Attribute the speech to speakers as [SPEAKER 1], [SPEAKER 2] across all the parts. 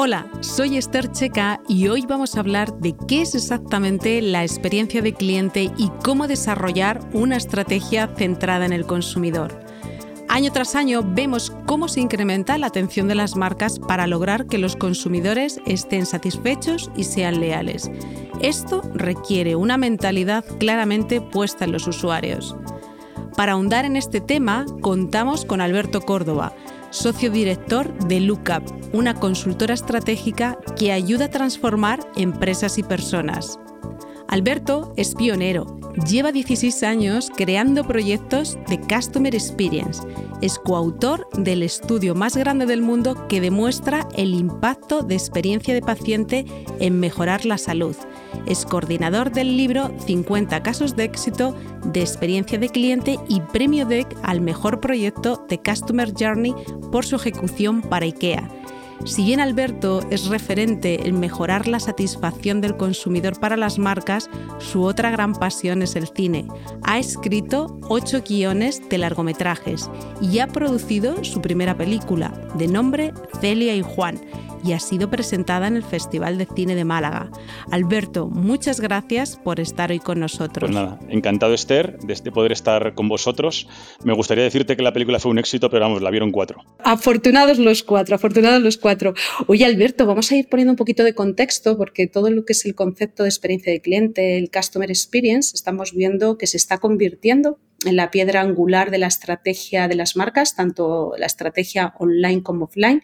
[SPEAKER 1] Hola, soy Esther Checa y hoy vamos a hablar de qué es exactamente la experiencia de cliente y cómo desarrollar una estrategia centrada en el consumidor. Año tras año vemos cómo se incrementa la atención de las marcas para lograr que los consumidores estén satisfechos y sean leales. Esto requiere una mentalidad claramente puesta en los usuarios. Para ahondar en este tema, contamos con Alberto Córdoba, socio director de Lookup, una consultora estratégica que ayuda a transformar empresas y personas. Alberto es pionero, lleva 16 años creando proyectos de Customer Experience. Es coautor del estudio más grande del mundo que demuestra el impacto de experiencia de paciente en mejorar la salud. Es coordinador del libro 50 casos de éxito de experiencia de cliente y premio DEC al mejor proyecto de Customer Journey por su ejecución para IKEA si bien Alberto es referente en mejorar la satisfacción del consumidor para las marcas, su otra gran pasión es el cine. Ha escrito ocho guiones de largometrajes y ha producido su primera película, de nombre Celia y Juan, y ha sido presentada en el Festival de Cine de Málaga. Alberto, muchas gracias por estar hoy con nosotros.
[SPEAKER 2] Pues nada, encantado Esther de poder estar con vosotros. Me gustaría decirte que la película fue un éxito, pero vamos, la vieron cuatro.
[SPEAKER 1] Afortunados los cuatro, afortunados los cuatro. Oye Alberto, vamos a ir poniendo un poquito de contexto porque todo lo que es el concepto de experiencia de cliente, el customer experience, estamos viendo que se está convirtiendo en la piedra angular de la estrategia de las marcas, tanto la estrategia online como offline.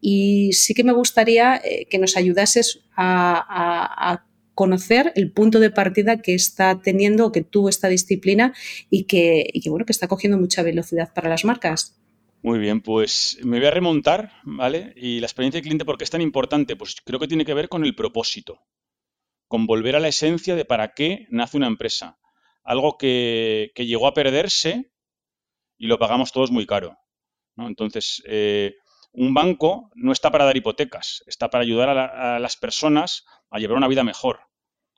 [SPEAKER 1] Y sí que me gustaría eh, que nos ayudases a, conocer el punto de partida que está teniendo que tuvo esta disciplina y que, bueno, que está cogiendo mucha velocidad para las marcas.
[SPEAKER 2] Muy bien, pues me voy a remontar, ¿vale? Y la experiencia de cliente, ¿por qué es tan importante? Pues creo que tiene que ver con el propósito, con volver a la esencia de para qué nace una empresa algo que, llegó a perderse y lo pagamos todos muy caro. Entonces, eh, un banco no está para dar hipotecas, está para ayudar a, las personas a llevar una vida mejor.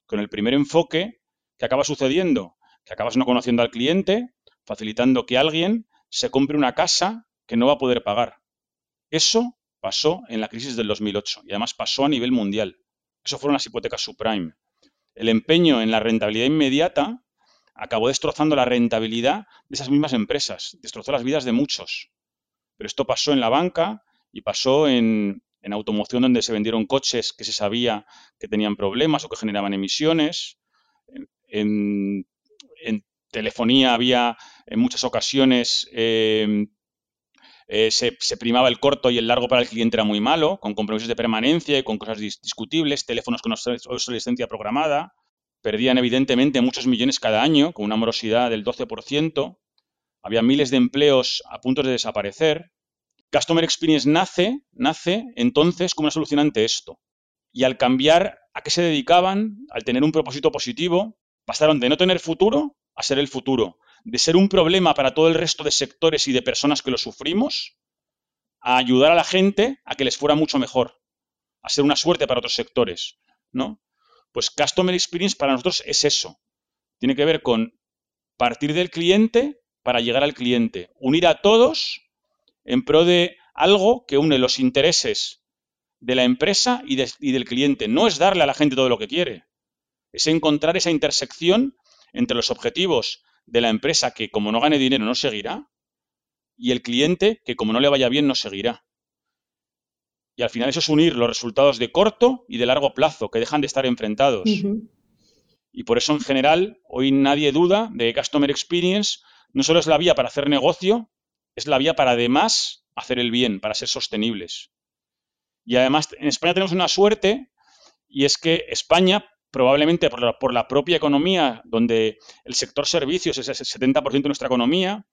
[SPEAKER 2] Con el primer enfoque, ¿qué acaba sucediendo? Que acabas no conociendo al cliente, facilitando que alguien se compre una casa que no va a poder pagar. Eso pasó en la crisis del 2008 y además pasó a nivel mundial. Eso fueron las hipotecas subprime. El empeño en la rentabilidad inmediata acabó destrozando la rentabilidad de esas mismas empresas, destrozó las vidas de muchos. Pero esto pasó en la banca y pasó en, automoción donde se vendieron coches que se sabía que tenían problemas o que generaban emisiones. En, telefonía había en muchas ocasiones em, eh, se, se, primaba el corto y el largo para el cliente era muy malo, con compromisos de permanencia y con cosas discutibles, teléfonos con obsolescencia programada perdían evidentemente muchos millones cada año, con una morosidad del 12%, había miles de empleos a punto de desaparecer. Customer Experience nace, nace entonces como una solución ante esto. Y al cambiar a qué se dedicaban, al tener un propósito positivo, pasaron de no tener futuro a ser el futuro, de ser un problema para todo el resto de sectores y de personas que lo sufrimos, a ayudar a la gente a que les fuera mucho mejor, a ser una suerte para otros sectores, ¿no? Pues Customer Experience para nosotros es eso. Tiene que ver con partir del cliente para llegar al cliente, unir a todos en pro de algo que une los intereses de la empresa y, del cliente. No es darle a la gente todo lo que quiere, es encontrar esa intersección entre los objetivos de la empresa que como no gane dinero no seguirá y el cliente que como no le vaya bien no seguirá. Y al final eso es unir los resultados de corto y de largo plazo, que dejan de estar enfrentados. Y por eso, en general, hoy nadie duda de que Customer Experience no solo es la vía para hacer negocio, es la vía para además hacer el bien, para ser sostenibles. Y además en España tenemos una suerte y es que España, probablemente por la, propia economía, donde el sector servicios es el 70% de nuestra economía,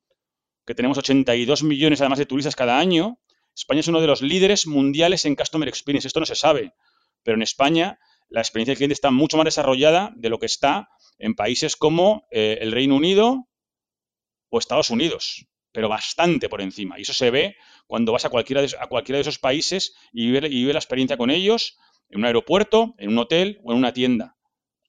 [SPEAKER 2] que tenemos 82 millones además de turistas cada año, España es uno de los líderes mundiales en Customer Experience. Esto no se sabe, pero en España la experiencia del cliente está mucho más desarrollada de lo que está en países como eh, el Reino Unido o Estados Unidos, pero bastante por encima. Y eso se ve cuando vas a cualquiera de, a esos países y vives y la experiencia con ellos en un aeropuerto, en un hotel o en una tienda.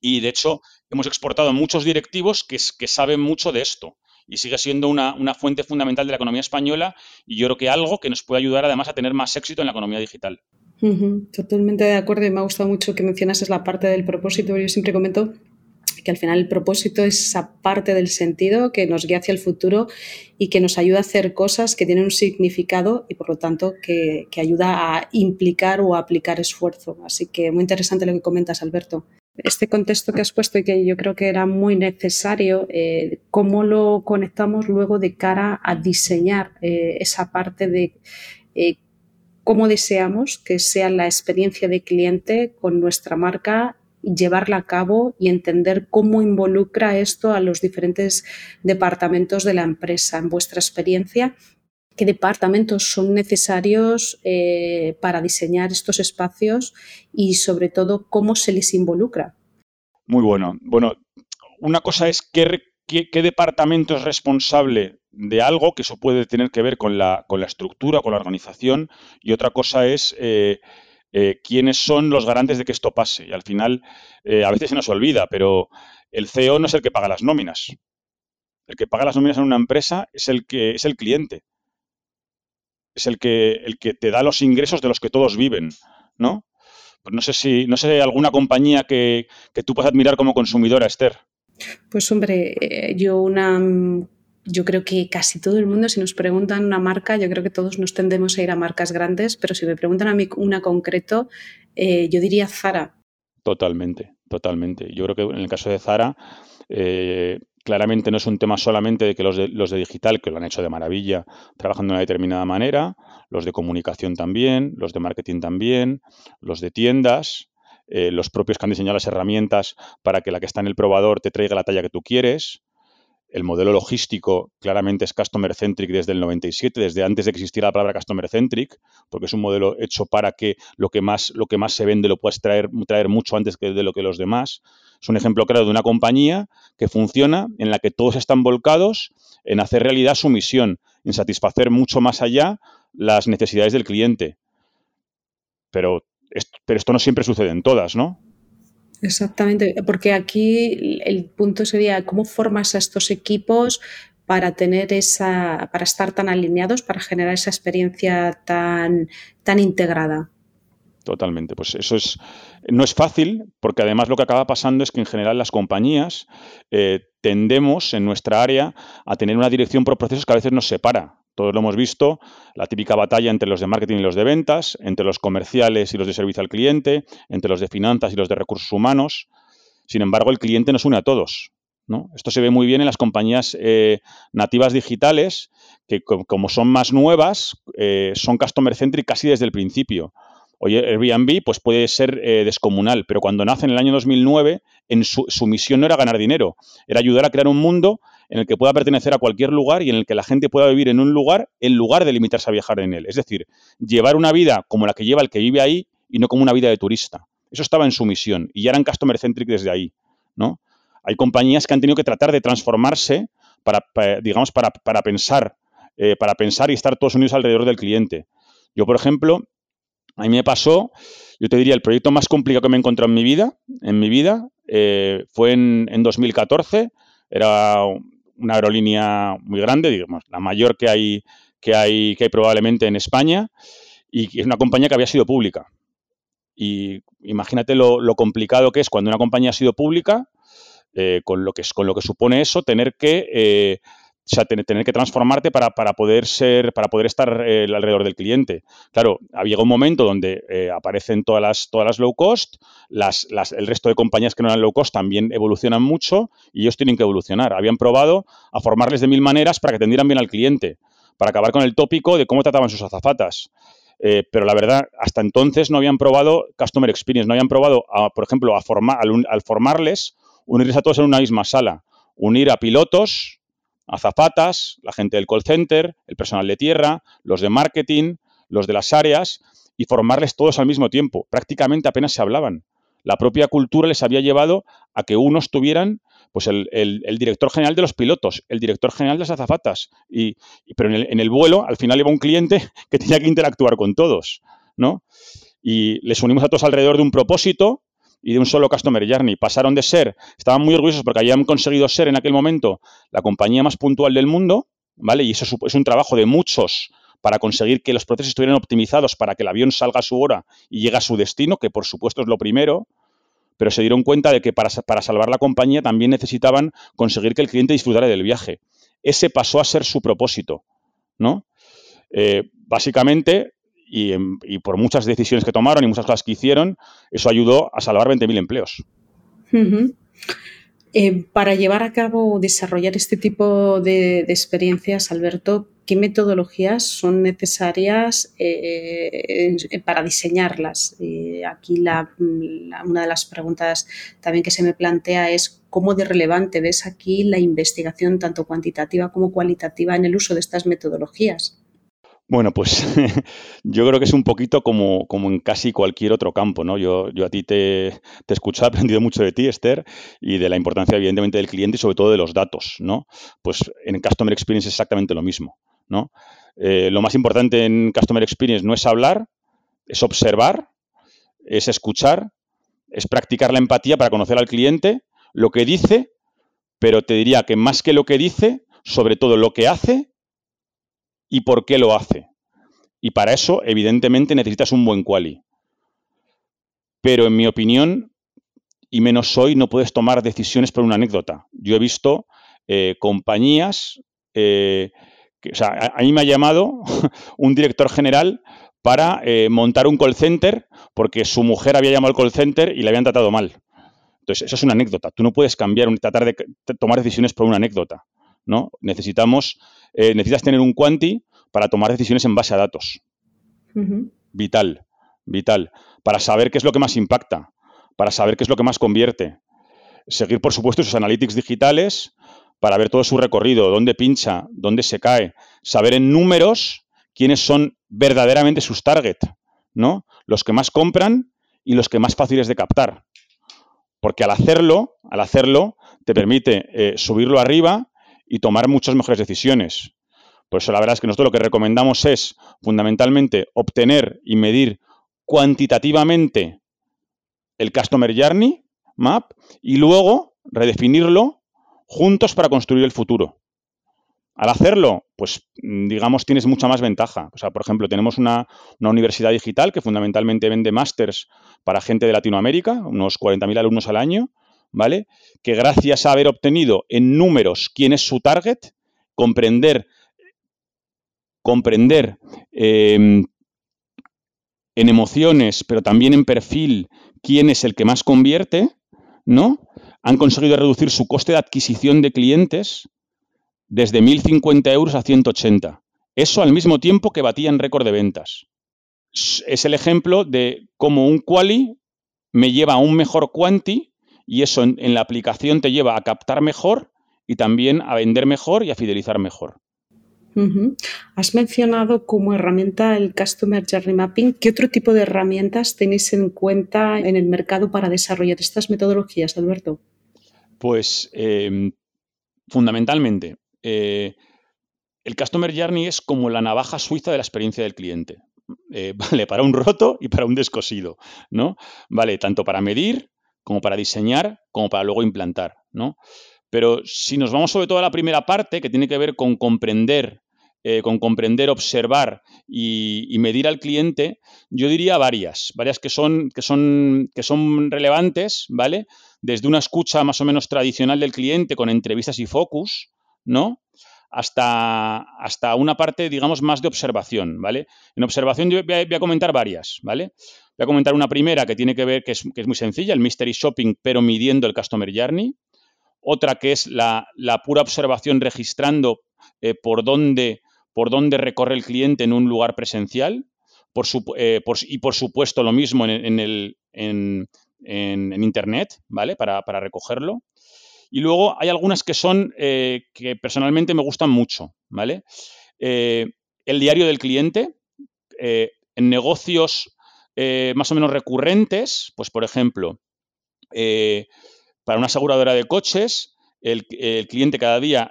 [SPEAKER 2] Y de hecho, hemos exportado muchos directivos que, que saben mucho de esto y sigue siendo una, fuente fundamental de la economía española y yo creo que algo que nos puede ayudar además a tener más éxito en la economía digital.
[SPEAKER 1] totalmente de acuerdo y me ha gustado mucho que mencionas la parte del propósito. Yo siempre comento que al final el propósito es esa parte del sentido que nos guía hacia el futuro y que nos ayuda a hacer cosas que tienen un significado y por lo tanto que, que ayuda a implicar o a aplicar esfuerzo. Así que muy interesante lo que comentas, Alberto este contexto que has puesto y que yo creo que era muy necesario, eh, cómo lo conectamos luego de cara a diseñar eh, esa parte de eh, cómo deseamos que sea la experiencia de cliente con nuestra marca llevarla a cabo y entender cómo involucra esto a los diferentes departamentos de la empresa. En vuestra experiencia, qué departamentos son necesarios eh, para diseñar estos espacios y sobre todo cómo se les involucra.
[SPEAKER 2] Muy bueno. Bueno, una cosa es qué, departamento es responsable de algo, que eso puede tener que ver con la, con la estructura, con la organización, y otra cosa es eh, eh, quiénes son los garantes de que esto pase. Y al final, a veces se nos olvida, pero el CEO no es el que paga las nóminas. El que paga las nóminas en una empresa es el que es el cliente es el que, el que te da los ingresos de los que todos viven, ¿no? Pues no sé si, no sé, alguna compañía que, tú puedas admirar como consumidora, Esther.
[SPEAKER 1] Pues hombre, eh, yo una yo creo que casi todo el mundo, si nos preguntan una marca, yo creo que todos nos tendemos a ir a marcas grandes, pero si me preguntan a mí una concreto, eh, yo diría Zara.
[SPEAKER 2] Totalmente, totalmente. Yo creo que en el caso de Zara, eh, Claramente no es un tema solamente de que los de, los de digital, que lo han hecho de maravilla, trabajando de una determinada manera, los de comunicación también, los de marketing también, los de tiendas, eh, los propios que han diseñado las herramientas para que la que está en el probador te traiga la talla que tú quieres. El modelo logístico claramente es customer centric desde el 97, desde antes de que existiera la palabra customer centric, porque es un modelo hecho para que lo que más, lo que más se vende lo puedas traer, traer mucho antes que de lo que los demás. Es un ejemplo claro de una compañía que funciona, en la que todos están volcados en hacer realidad su misión, en satisfacer mucho más allá las necesidades del cliente. Pero, pero esto no siempre sucede en todas, ¿no?
[SPEAKER 1] Exactamente, porque aquí el punto sería cómo formas a estos equipos para tener esa, para estar tan alineados, para generar esa experiencia tan, tan integrada.
[SPEAKER 2] Totalmente, pues eso es, no es fácil, porque además lo que acaba pasando es que en general las compañías eh, tendemos en nuestra área a tener una dirección por procesos que a veces nos separa. Todos lo hemos visto, la típica batalla entre los de marketing y los de ventas, entre los comerciales y los de servicio al cliente, entre los de finanzas y los de recursos humanos. Sin embargo, el cliente nos une a todos. ¿no? Esto se ve muy bien en las compañías eh, nativas digitales, que como son más nuevas, eh, son customer centric casi desde el principio. Oye, Airbnb pues puede ser eh, descomunal, pero cuando nace en el año 2009, en su, misión no era ganar dinero, era ayudar a crear un mundo en el que pueda pertenecer a cualquier lugar y en el que la gente pueda vivir en un lugar en lugar de limitarse a viajar en él. Es decir, llevar una vida como la que lleva el que vive ahí y no como una vida de turista. Eso estaba en su misión y ya eran customer centric desde ahí, ¿no? Hay compañías que han tenido que tratar de transformarse para, digamos, para, pensar, eh, para pensar y estar todos unidos alrededor del cliente. Yo, por ejemplo, a mí me pasó, yo te diría, el proyecto más complicado que me he encontrado en mi vida, en mi vida, eh, fue en, 2014. Era una aerolínea muy grande, digamos, la mayor que hay, que hay, que hay probablemente en España, y es una compañía que había sido pública. Y imagínate lo, complicado que es cuando una compañía ha sido pública, eh, con, lo que, con lo que supone eso, tener que eh, sea, tener, que transformarte para, poder ser, para poder estar eh, alrededor del cliente. Claro, había un momento donde eh, aparecen todas las, todas las low cost, las, el resto de compañías que no eran low cost también evolucionan mucho y ellos tienen que evolucionar. Habían probado a formarles de mil maneras para que atendieran bien al cliente, para acabar con el tópico de cómo trataban sus azafatas. Eh, pero la verdad, hasta entonces no habían probado Customer Experience, no habían probado, por ejemplo, a formar, al, al formarles, unirles a todos en una misma sala, unir a pilotos, azafatas, la gente del call center, el personal de tierra, los de marketing, los de las áreas y formarles todos al mismo tiempo. Prácticamente apenas se hablaban. La propia cultura les había llevado a que unos tuvieran pues el, director general de los pilotos, el director general de las azafatas. Y, pero en el, en el, vuelo, al final iba un cliente que tenía que interactuar con todos, ¿no? Y les unimos a todos alrededor de un propósito y de un solo Customer Journey. Pasaron de ser, estaban muy orgullosos porque habían conseguido ser en aquel momento la compañía más puntual del mundo, ¿vale? Y eso es un trabajo de muchos para conseguir que los procesos estuvieran optimizados para que el avión salga a su hora y llegue a su destino, que por supuesto es lo primero, pero se dieron cuenta de que para, para salvar la compañía también necesitaban conseguir que el cliente disfrutara del viaje. Ese pasó a ser su propósito, ¿no? Eh, básicamente, y, por muchas decisiones que tomaron y muchas cosas que hicieron, eso ayudó a salvar 20.000 empleos.
[SPEAKER 1] Eh, para llevar a cabo o desarrollar este tipo de, experiencias, Alberto, ¿qué metodologías son necesarias eh, para diseñarlas? aquí una de las preguntas también que se me plantea es cómo de relevante ves aquí la investigación tanto cuantitativa como cualitativa en el uso de estas metodologías.
[SPEAKER 2] Bueno, pues yo creo que es un poquito como, como en casi cualquier otro campo, ¿no? Yo, yo a ti te, te he escuchado, he aprendido mucho de ti, Esther, y de la importancia, evidentemente, del cliente y sobre todo de los datos, ¿no? Pues en Customer Experience es exactamente lo mismo, ¿no? Eh, lo más importante en Customer Experience no es hablar, es observar, es escuchar, es practicar la empatía para conocer al cliente, lo que dice, pero te diría que más que lo que dice, sobre todo lo que hace y por qué lo hace. Y para eso, evidentemente, necesitas un buen quali. Pero en mi opinión, y menos hoy, no puedes tomar decisiones por una anécdota. Yo he visto eh, compañías, eh, que, o sea, a, mí me ha llamado un director general para eh, montar un call center porque su mujer había llamado al call center y le habían tratado mal. Entonces, eso es una anécdota. Tú no puedes cambiar, tratar de tomar decisiones por una anécdota. ¿No? Necesitamos eh, necesitas tener un quanti para tomar decisiones en base a datos. Vital, vital. Para saber qué es lo que más impacta, para saber qué es lo que más convierte. Seguir, por supuesto, sus analytics digitales para ver todo su recorrido, dónde pincha, dónde se cae. Saber en números quiénes son verdaderamente sus target, ¿no? Los que más compran y los que más fáciles de captar. Porque al hacerlo, al hacerlo, te permite eh, subirlo arriba y tomar muchas mejores decisiones. Por eso la verdad es que nosotros lo que recomendamos es fundamentalmente obtener y medir cuantitativamente el Customer Journey Map y luego redefinirlo juntos para construir el futuro. Al hacerlo, pues digamos, tienes mucha más ventaja. O sea, por ejemplo, tenemos una, una universidad digital que fundamentalmente vende másters para gente de Latinoamérica, unos 40.000 alumnos al año, ¿vale? Que gracias a haber obtenido en números quién es su target, comprender, comprender em, en emociones, pero también en perfil, quién es el que más convierte, ¿no? Han conseguido reducir su coste de adquisición de clientes desde 1.050 euros a 180. Eso al mismo tiempo que batían récord de ventas. Es el ejemplo de cómo un quali me lleva a un mejor quanti y eso en, la aplicación te lleva a captar mejor y también a vender mejor y a fidelizar mejor.
[SPEAKER 1] Has mencionado como herramienta el Customer Journey Mapping. ¿Qué otro tipo de herramientas tenéis en cuenta en el mercado para desarrollar estas metodologías, Alberto?
[SPEAKER 2] Pues em, fundamentalmente, eh, el Customer Journey es como la navaja suiza de la experiencia del cliente. Eh, vale, para un roto y para un descosido, ¿no? Vale, tanto para medir como para diseñar, como para luego implantar, ¿no? Pero si nos vamos sobre todo a la primera parte, que tiene que ver con comprender, eh, con comprender, observar y, medir al cliente, yo diría varias, varias que son, que son, que son relevantes, ¿vale? Desde una escucha más o menos tradicional del cliente con entrevistas y focus, ¿no? Hasta, hasta una parte, digamos, más de observación, ¿vale? En observación yo voy a, comentar varias, ¿vale? Voy a comentar una primera que tiene que ver, que es, muy sencilla, el Mystery Shopping, pero midiendo el Customer Journey. Otra que es la, pura observación registrando eh, por, dónde, por dónde recorre el cliente en un lugar presencial. Eh, y por supuesto lo mismo en, el, en, Internet, ¿vale? Para, para recogerlo. Y luego hay algunas que son eh, que personalmente me gustan mucho, ¿vale? Eh, el diario del cliente, eh, en negocios más o menos recurrentes, pues por ejemplo, para una aseguradora de coches, el, el cliente cada día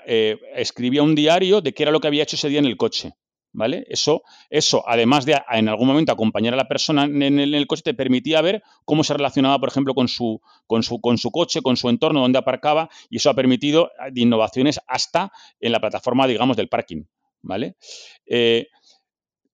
[SPEAKER 2] escribía un diario de qué era lo que había hecho ese día en el coche. ¿Vale? Eso, eso, además de en algún momento acompañar a la persona en el, coche, te permitía ver cómo se relacionaba, por ejemplo, con su, con su, con su coche, con su entorno, donde aparcaba, y eso ha permitido eh, innovaciones hasta en la plataforma, digamos, del parking. ¿Vale? Eh,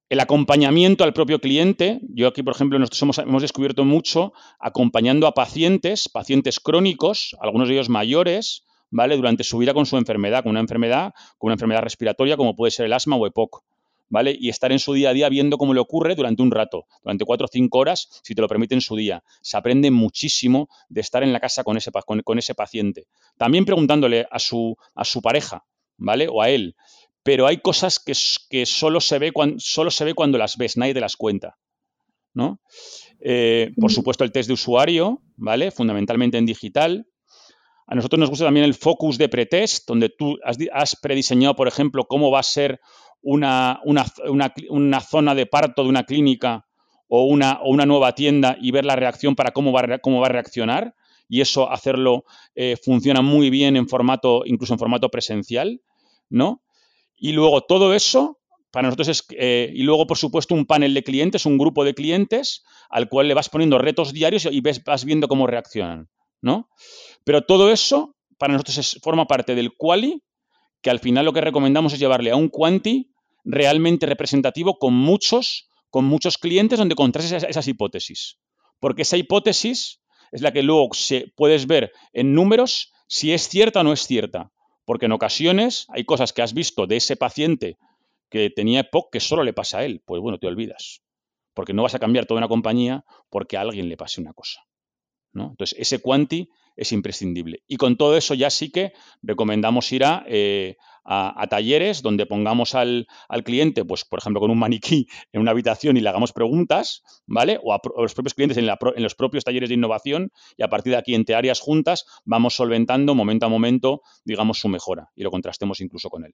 [SPEAKER 2] el acompañamiento al propio cliente, yo aquí, por ejemplo, nosotros hemos, hemos, descubierto mucho acompañando a pacientes, pacientes crónicos, algunos de ellos mayores, ¿vale? Durante su vida con su enfermedad, con una enfermedad, con una enfermedad respiratoria como puede ser el asma o EPOC. ¿Vale? Y estar en su día a día viendo cómo le ocurre durante un rato, durante cuatro o cinco horas, si te lo permite en su día. Se aprende muchísimo de estar en la casa con ese, con, ese paciente. También preguntándole a su, a su pareja, ¿vale? O a él. Pero hay cosas que, que solo, se ve cuando, solo se ve cuando las ves, nadie te las cuenta. ¿no? Eh, por supuesto, el test de usuario, ¿vale? Fundamentalmente en digital. A nosotros nos gusta también el focus de pretest, donde tú has, has prediseñado, por ejemplo, cómo va a ser una, zona de parto de una clínica o una, una, nueva tienda y ver la reacción para cómo va, cómo va a reaccionar. Y eso hacerlo eh, funciona muy bien en formato, incluso en formato presencial, ¿no? Y luego todo eso, para nosotros es, eh, y luego por supuesto un panel de clientes, un grupo de clientes al cual le vas poniendo retos diarios y ves, vas viendo cómo reaccionan, ¿no? Pero todo eso para nosotros es, forma parte del quali, que al final lo que recomendamos es llevarle a un quanti realmente representativo con muchos, con muchos clientes donde contrastes esas, hipótesis. Porque esa hipótesis es la que luego se, puedes ver en números si es cierta o no es cierta. Porque en ocasiones hay cosas que has visto de ese paciente que tenía EPOC que solo le pasa a él. Pues bueno, te olvidas. Porque no vas a cambiar toda una compañía porque a alguien le pase una cosa. ¿no? Entonces, ese quanti es imprescindible. Y con todo eso ya sí que recomendamos ir a, eh, a, talleres donde pongamos al, cliente, pues por ejemplo, con un maniquí en una habitación y le hagamos preguntas, ¿vale? O a, los propios clientes en, en, los propios talleres de innovación y a partir de aquí, entre áreas juntas, vamos solventando momento a momento, digamos, su mejora y lo contrastemos incluso con él.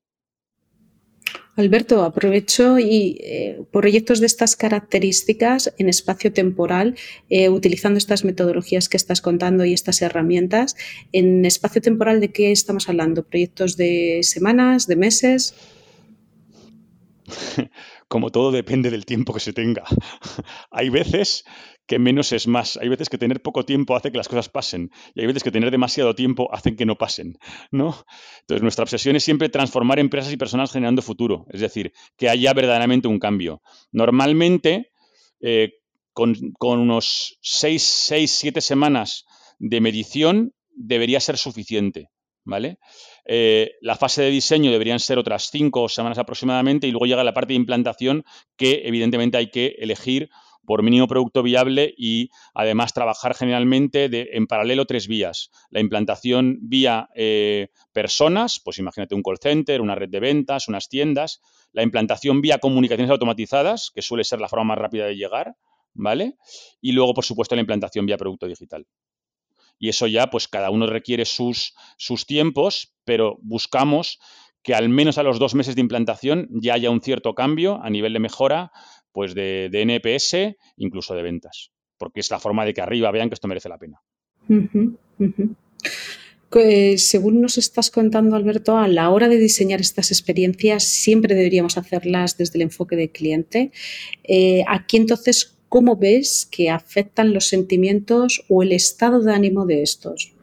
[SPEAKER 1] Alberto, aprovecho y eh, proyectos de estas características en espacio temporal, eh, utilizando estas metodologías que estás contando y estas herramientas, en espacio temporal, ¿de qué estamos hablando? ¿Proyectos de semanas, de meses?
[SPEAKER 2] Como todo depende del tiempo que se tenga. Hay veces que menos es más. Hay veces que tener poco tiempo hace que las cosas pasen y hay veces que tener demasiado tiempo hacen que no pasen, ¿no? Entonces, nuestra obsesión es siempre transformar empresas y personas generando futuro, es decir, que haya verdaderamente un cambio. Normalmente, eh, con, unos 6, 6, 7 semanas de medición debería ser suficiente, ¿vale? Eh, la fase de diseño deberían ser otras 5 semanas aproximadamente y luego llega la parte de implantación que evidentemente hay que elegir por mínimo producto viable y además trabajar generalmente en paralelo tres vías. La implantación vía eh, personas, pues imagínate un call center, una red de ventas, unas tiendas. La implantación vía comunicaciones automatizadas, que suele ser la forma más rápida de llegar, ¿vale? Y luego, por supuesto, la implantación vía producto digital. Y eso ya, pues cada uno requiere sus, sus tiempos, pero buscamos que al menos a los dos meses de implantación ya haya un cierto cambio a nivel de mejora pues de, NPS, incluso de ventas, porque es la forma de que arriba vean que esto merece la pena.
[SPEAKER 1] según nos estás contando, Alberto, a la hora de diseñar estas experiencias siempre deberíamos hacerlas desde el enfoque del cliente. Eh, aquí entonces, ¿cómo ves que afectan los sentimientos o el estado de ánimo de estos?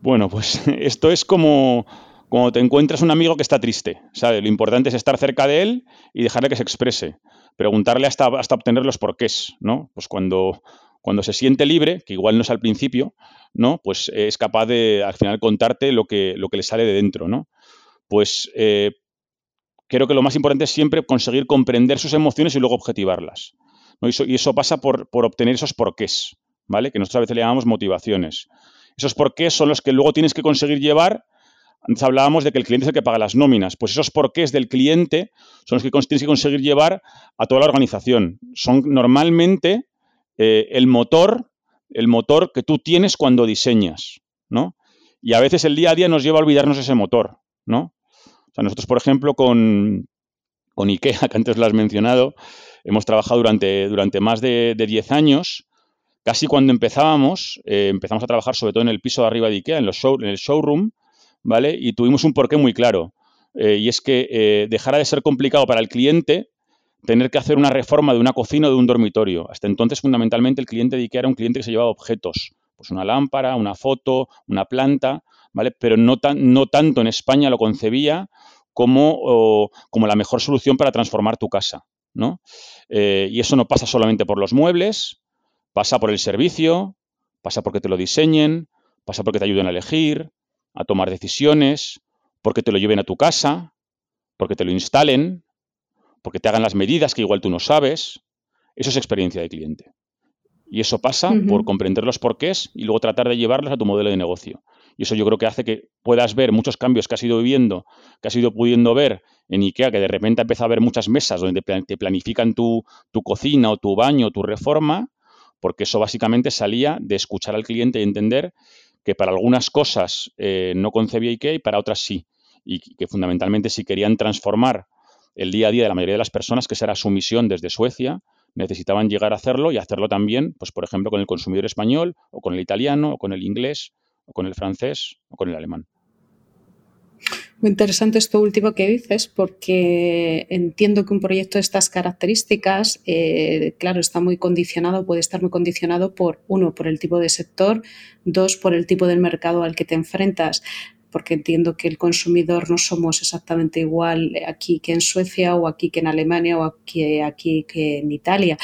[SPEAKER 2] Bueno, pues esto es como, cuando te encuentras un amigo que está triste, ¿sabes? Lo importante es estar cerca de él y dejarle que se exprese. Preguntarle hasta, hasta obtener los porqués, ¿no? Pues cuando, cuando se siente libre, que igual no es al principio, ¿no? Pues es capaz de al final contarte lo que, lo que le sale de dentro, ¿no? pues eh, creo que lo más importante es siempre conseguir comprender sus emociones y luego objetivarlas. Y, eso, pasa por, obtener esos porqués, ¿vale? Que nosotros a veces le llamamos motivaciones. Esos porqués son los que luego tienes que conseguir llevar. Antes hablábamos de que el cliente es el que paga las nóminas. Pues esos porqués del cliente son los que tienes que conseguir llevar a toda la organización. Son normalmente eh, el motor, el motor que tú tienes cuando diseñas, ¿no? Y a veces el día a día nos lleva a olvidarnos ese motor, ¿no? nosotros, por ejemplo, con, con IKEA, que antes lo has mencionado, hemos trabajado durante, durante más de, 10 años. Casi cuando empezábamos, eh, empezamos a trabajar sobre todo en el piso de arriba de IKEA, en, los show, en el showroom, ¿vale? Y tuvimos un porqué muy claro. Eh, y es que eh, dejara de ser complicado para el cliente tener que hacer una reforma de una cocina o de un dormitorio. Hasta entonces, fundamentalmente, el cliente de IKEA era un cliente que se llevaba objetos, pues una lámpara, una foto, una planta, ¿vale? Pero no, tan, no tanto en España lo concebía como, como la mejor solución para transformar tu casa. ¿no? Eh, y eso no pasa solamente por los muebles, pasa por el servicio, pasa porque te lo diseñen, pasa porque te ayuden a elegir, a tomar decisiones, porque te lo lleven a tu casa, porque te lo instalen, porque te hagan las medidas que igual tú no sabes. Eso es experiencia de cliente. Y eso pasa por comprender los porqués y luego tratar de llevarlos a tu modelo de negocio. Y eso yo creo que hace que puedas ver muchos cambios que has ido viviendo, que has ido pudiendo ver en IKEA, que de repente empieza a haber muchas mesas donde te planifican tu, cocina o tu baño o tu reforma, porque eso básicamente salía de escuchar al cliente y entender que para algunas cosas eh, no concebía IKEA y para otras sí. Y que fundamentalmente si querían transformar el día a día de la mayoría de las personas, que esa era su misión desde Suecia, necesitaban llegar a hacerlo y hacerlo también, pues por ejemplo, con el consumidor español o con el italiano o con el inglés o con el francés o con el alemán.
[SPEAKER 1] Muy interesante esto último que dices, porque entiendo que un proyecto de estas características, eh, claro, está muy condicionado, puede estar muy condicionado por, uno, por el tipo de sector, dos, por el tipo del mercado al que te enfrentas porque entiendo que el consumidor no somos exactamente igual aquí que en Suecia o aquí que en Alemania o aquí, que en Italia.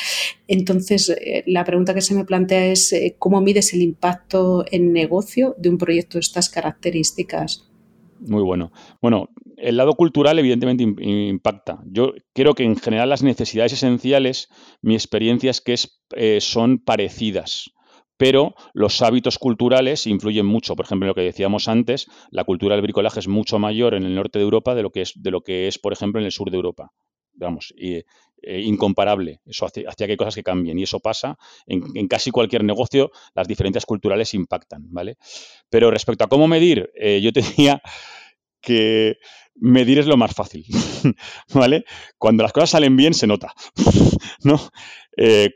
[SPEAKER 1] Entonces, eh, la pregunta que se me plantea es eh, cómo mides el impacto en negocio de un proyecto de estas características.
[SPEAKER 2] Muy bueno. Bueno, el lado cultural evidentemente impacta. Yo creo que en general las necesidades esenciales, mi experiencia es que eh, son parecidas pero los hábitos culturales influyen mucho. Por ejemplo, lo que decíamos antes, la cultura del bricolaje es mucho mayor en el norte de Europa de lo que es, de lo que es por ejemplo, en el sur de Europa. Vamos, eh, incomparable. Eso hacía que hay cosas que cambien. Y eso pasa en, casi cualquier negocio, las diferencias culturales impactan, ¿vale? Pero respecto a cómo medir, eh, yo te diría que medir es lo más fácil, ¿vale? Cuando las cosas salen bien se nota, ¿no? Eh,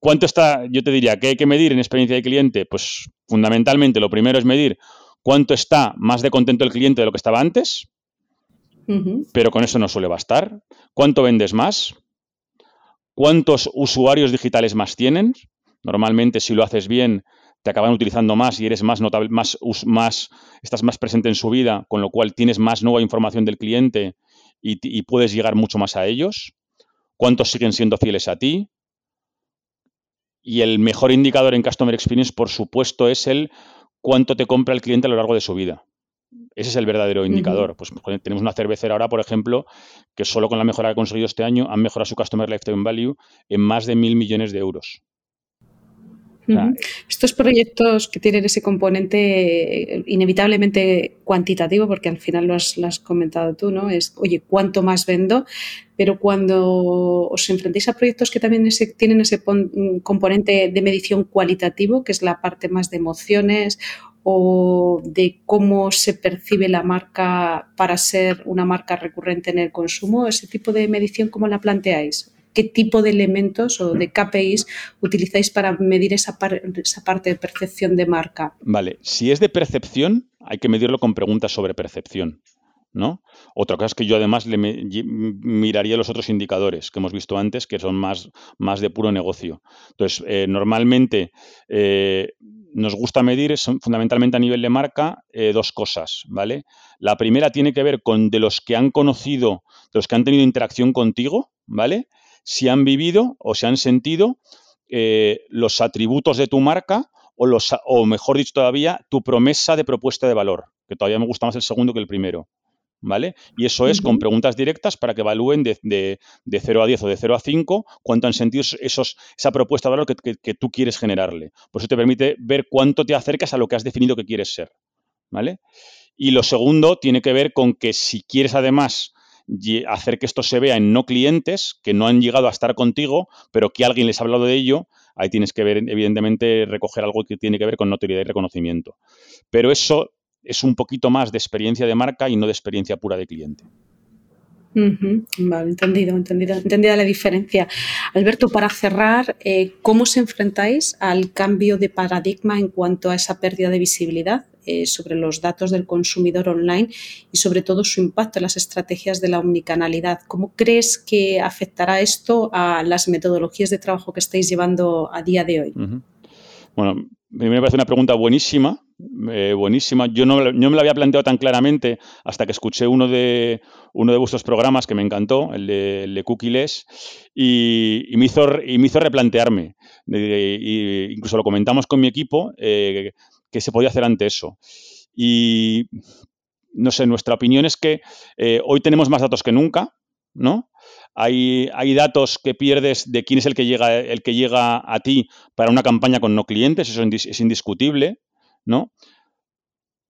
[SPEAKER 2] ¿Cuánto está? Yo te diría, ¿qué hay que medir en experiencia de cliente? Pues fundamentalmente lo primero es medir cuánto está más de contento el cliente de lo que estaba antes, pero con eso no suele bastar. ¿Cuánto vendes más? ¿Cuántos usuarios digitales más tienen? Normalmente, si lo haces bien, te acaban utilizando más y eres más notable, más, más, estás más presente en su vida, con lo cual tienes más nueva información del cliente y, y puedes llegar mucho más a ellos. ¿Cuántos siguen siendo fieles a ti? Y el mejor indicador en Customer Experience, por supuesto, es el cuánto te compra el cliente a lo largo de su vida. Ese es el verdadero indicador. Pues tenemos una cervecera ahora, por ejemplo, que solo con la mejora que ha conseguido este año han mejorado su Customer Lifetime Value en más de mil millones de euros.
[SPEAKER 1] Estos proyectos que tienen ese componente eh, inevitablemente cuantitativo, porque al final lo has, comentado tú, ¿no? Es, oye, ¿cuánto más vendo? Pero cuando os enfrentéis a proyectos que también tienen ese componente de medición cualitativo, que es la parte más de emociones o de cómo se percibe la marca para ser una marca recurrente en el consumo, ese tipo de medición, ¿cómo la planteáis? qué tipo de elementos o de KPIs utilizáis para medir esa, esa parte de percepción de marca.
[SPEAKER 2] Vale, si es de percepción, hay que medirlo con preguntas sobre percepción. ¿no? Otra cosa es que yo además le miraría los otros indicadores que hemos visto antes, que son más, más de puro negocio. Entonces, eh, normalmente eh, nos gusta medir fundamentalmente a nivel de marca eh, dos cosas, ¿vale? La primera tiene que ver con de los que han conocido, de los que han tenido interacción contigo, ¿vale? si han vivido o se han sentido eh, los atributos de tu marca o, los, o mejor dicho todavía, tu promesa de propuesta de valor, que todavía me gusta más el segundo que el primero. ¿Vale? Y eso es con preguntas directas para que evalúen de, de, 0 a 10 o de 0 a 5 cuánto han sentido esos, esa propuesta de valor que, tú quieres generarle. Por eso te permite ver cuánto te acercas a lo que has definido que quieres ser, ¿vale? Y lo segundo tiene que ver con que si quieres además hacer que esto se vea en no clientes que no han llegado a estar contigo, pero que alguien les ha hablado de ello, ahí tienes que ver, evidentemente, recoger algo que tiene que ver con notoriedad y reconocimiento. Pero eso es un poquito más de experiencia de marca y no de experiencia pura de cliente.
[SPEAKER 1] Vale, entendido, entendido, entendida la diferencia. Alberto, para cerrar, eh, ¿cómo os enfrentáis al cambio de paradigma en cuanto a esa pérdida de visibilidad eh, sobre los datos del consumidor online y sobre todo su impacto en las estrategias de la omnicanalidad? ¿Cómo crees que afectará esto a las metodologías de trabajo que estáis llevando a día de hoy?
[SPEAKER 2] Bueno, me parece una pregunta buenísima, eh, buenísima. Yo no, me la había planteado tan claramente hasta que escuché uno de, uno de vuestros programas que me encantó, el de, el Cookieless, y, me hizo, y me hizo replantearme. y incluso lo comentamos con mi equipo, eh, que se podía hacer ante eso. Y no sé, nuestra opinión es que eh, hoy tenemos más datos que nunca, ¿no? Hay, datos que pierdes de quién es el que llega, el que llega a ti para una campaña con no clientes, eso es indiscutible, ¿no?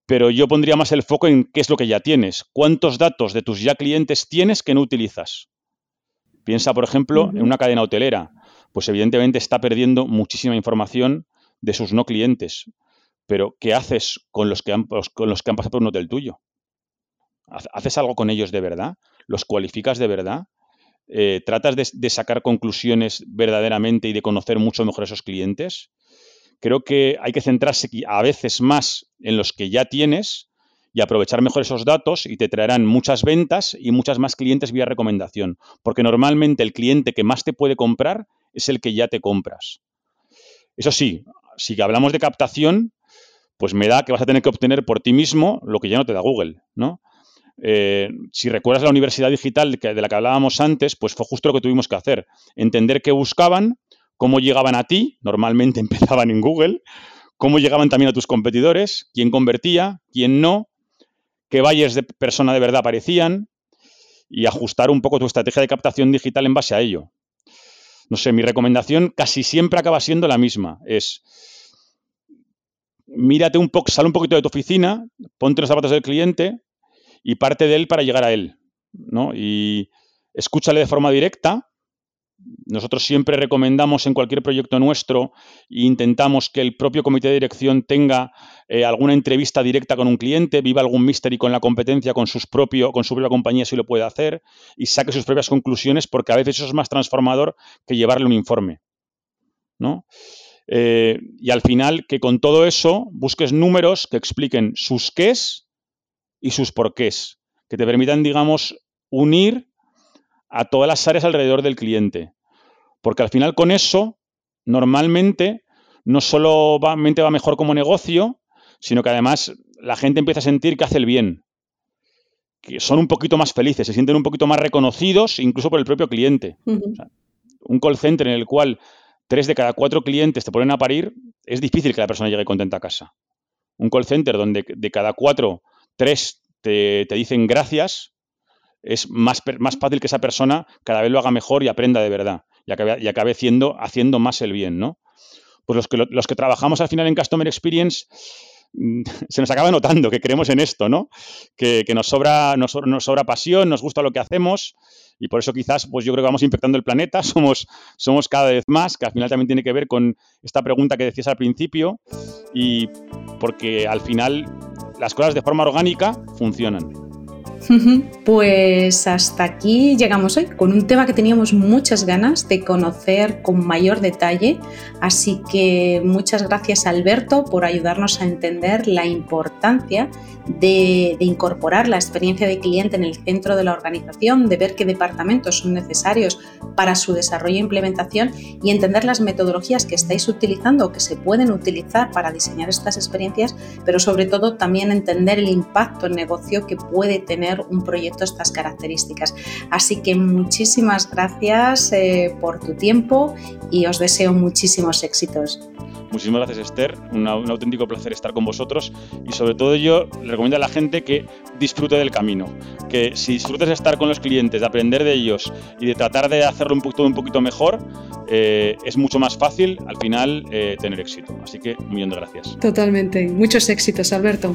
[SPEAKER 2] Pero yo pondría más el foco en qué es lo que ya tienes. ¿Cuántos datos de tus ya clientes tienes que no utilizas? Piensa, por ejemplo, en una cadena hotelera. Pues evidentemente está perdiendo muchísima información de sus no clientes. Pero, ¿qué haces con los que han, con los que han pasado por un hotel tuyo? ¿Haces algo con ellos de verdad? ¿Los cualificas de verdad? Eh, ¿Tratas de, sacar conclusiones verdaderamente y de conocer mucho mejor a esos clientes? Creo que hay que centrarse a veces más en los que ya tienes y aprovechar mejor esos datos y te traerán muchas ventas y muchas más clientes vía recomendación. Porque normalmente el cliente que más te puede comprar es el que ya te compras. Eso sí, si hablamos de captación, pues me da que vas a tener que obtener por ti mismo lo que ya no te da Google, ¿no? Eh, si recuerdas la universidad digital de la que hablábamos antes, pues fue justo lo que tuvimos que hacer. Entender qué buscaban, cómo llegaban a ti, normalmente empezaban en Google, cómo llegaban también a tus competidores, quién convertía, quién no, qué valles de persona de verdad aparecían y ajustar un poco tu estrategia de captación digital en base a ello. No sé, mi recomendación casi siempre acaba siendo la misma. Es mírate un poco, sal un poquito de tu oficina, ponte los zapatos del cliente y parte de él para llegar a él, ¿no? Y escúchale de forma directa. Nosotros siempre recomendamos en cualquier proyecto nuestro e intentamos que el propio comité de dirección tenga eh, alguna entrevista directa con un cliente, viva algún mystery con la competencia, con, sus propio, con su propia compañía si lo puede hacer y saque sus propias conclusiones porque a veces eso es más transformador que llevarle un informe. ¿no? Eh, y al final que con todo eso busques números que expliquen sus qués y sus porqués, que te permitan, digamos, unir a todas las áreas alrededor del cliente. Porque al final con eso, normalmente, no solo va, va mejor como negocio, sino que además la gente empieza a sentir que hace el bien, que son un poquito más felices, se sienten un poquito más reconocidos, incluso por el propio cliente. un call center en el cual tres de cada cuatro clientes te ponen a parir, es difícil que la persona llegue contenta a casa. Un call center donde de cada cuatro tres te, dicen gracias, es más, más, fácil que esa persona cada vez lo haga mejor y aprenda de verdad y acabe, y acabe haciendo, haciendo, más el bien, ¿no? Pues los que, los que trabajamos al final en Customer Experience mm, se nos acaba notando que creemos en esto, ¿no? Que, nos, sobra, nos, sobra pasión, nos gusta lo que hacemos y por eso quizás, pues yo creo que vamos infectando el planeta, somos, somos cada vez más, que al final también tiene que ver con esta pregunta que decías al principio y porque al final las cosas de forma orgánica funcionan.
[SPEAKER 1] Pues hasta aquí llegamos hoy con un tema que teníamos muchas ganas de conocer con mayor detalle, así que muchas gracias Alberto por ayudarnos a entender la importancia de, incorporar la experiencia de cliente en el centro de la organización, de ver qué departamentos son necesarios para su desarrollo e implementación y entender las metodologías que estáis utilizando o que se pueden utilizar para diseñar estas experiencias, pero sobre todo también entender el impacto en negocio que puede tener tener un proyecto de estas características. Así que muchísimas gracias eh, por tu tiempo y os deseo muchísimos éxitos.
[SPEAKER 2] Muchísimas gracias Esther, un auténtico placer estar con vosotros y sobre todo yo le recomiendo a la gente que disfrute del camino, que si disfrutes de estar con los clientes, de aprender de ellos y de tratar de hacerlo un poquito, un poquito mejor, eh, es mucho más fácil al final eh, tener éxito. Así que un millón de gracias.
[SPEAKER 1] Totalmente, muchos éxitos Alberto.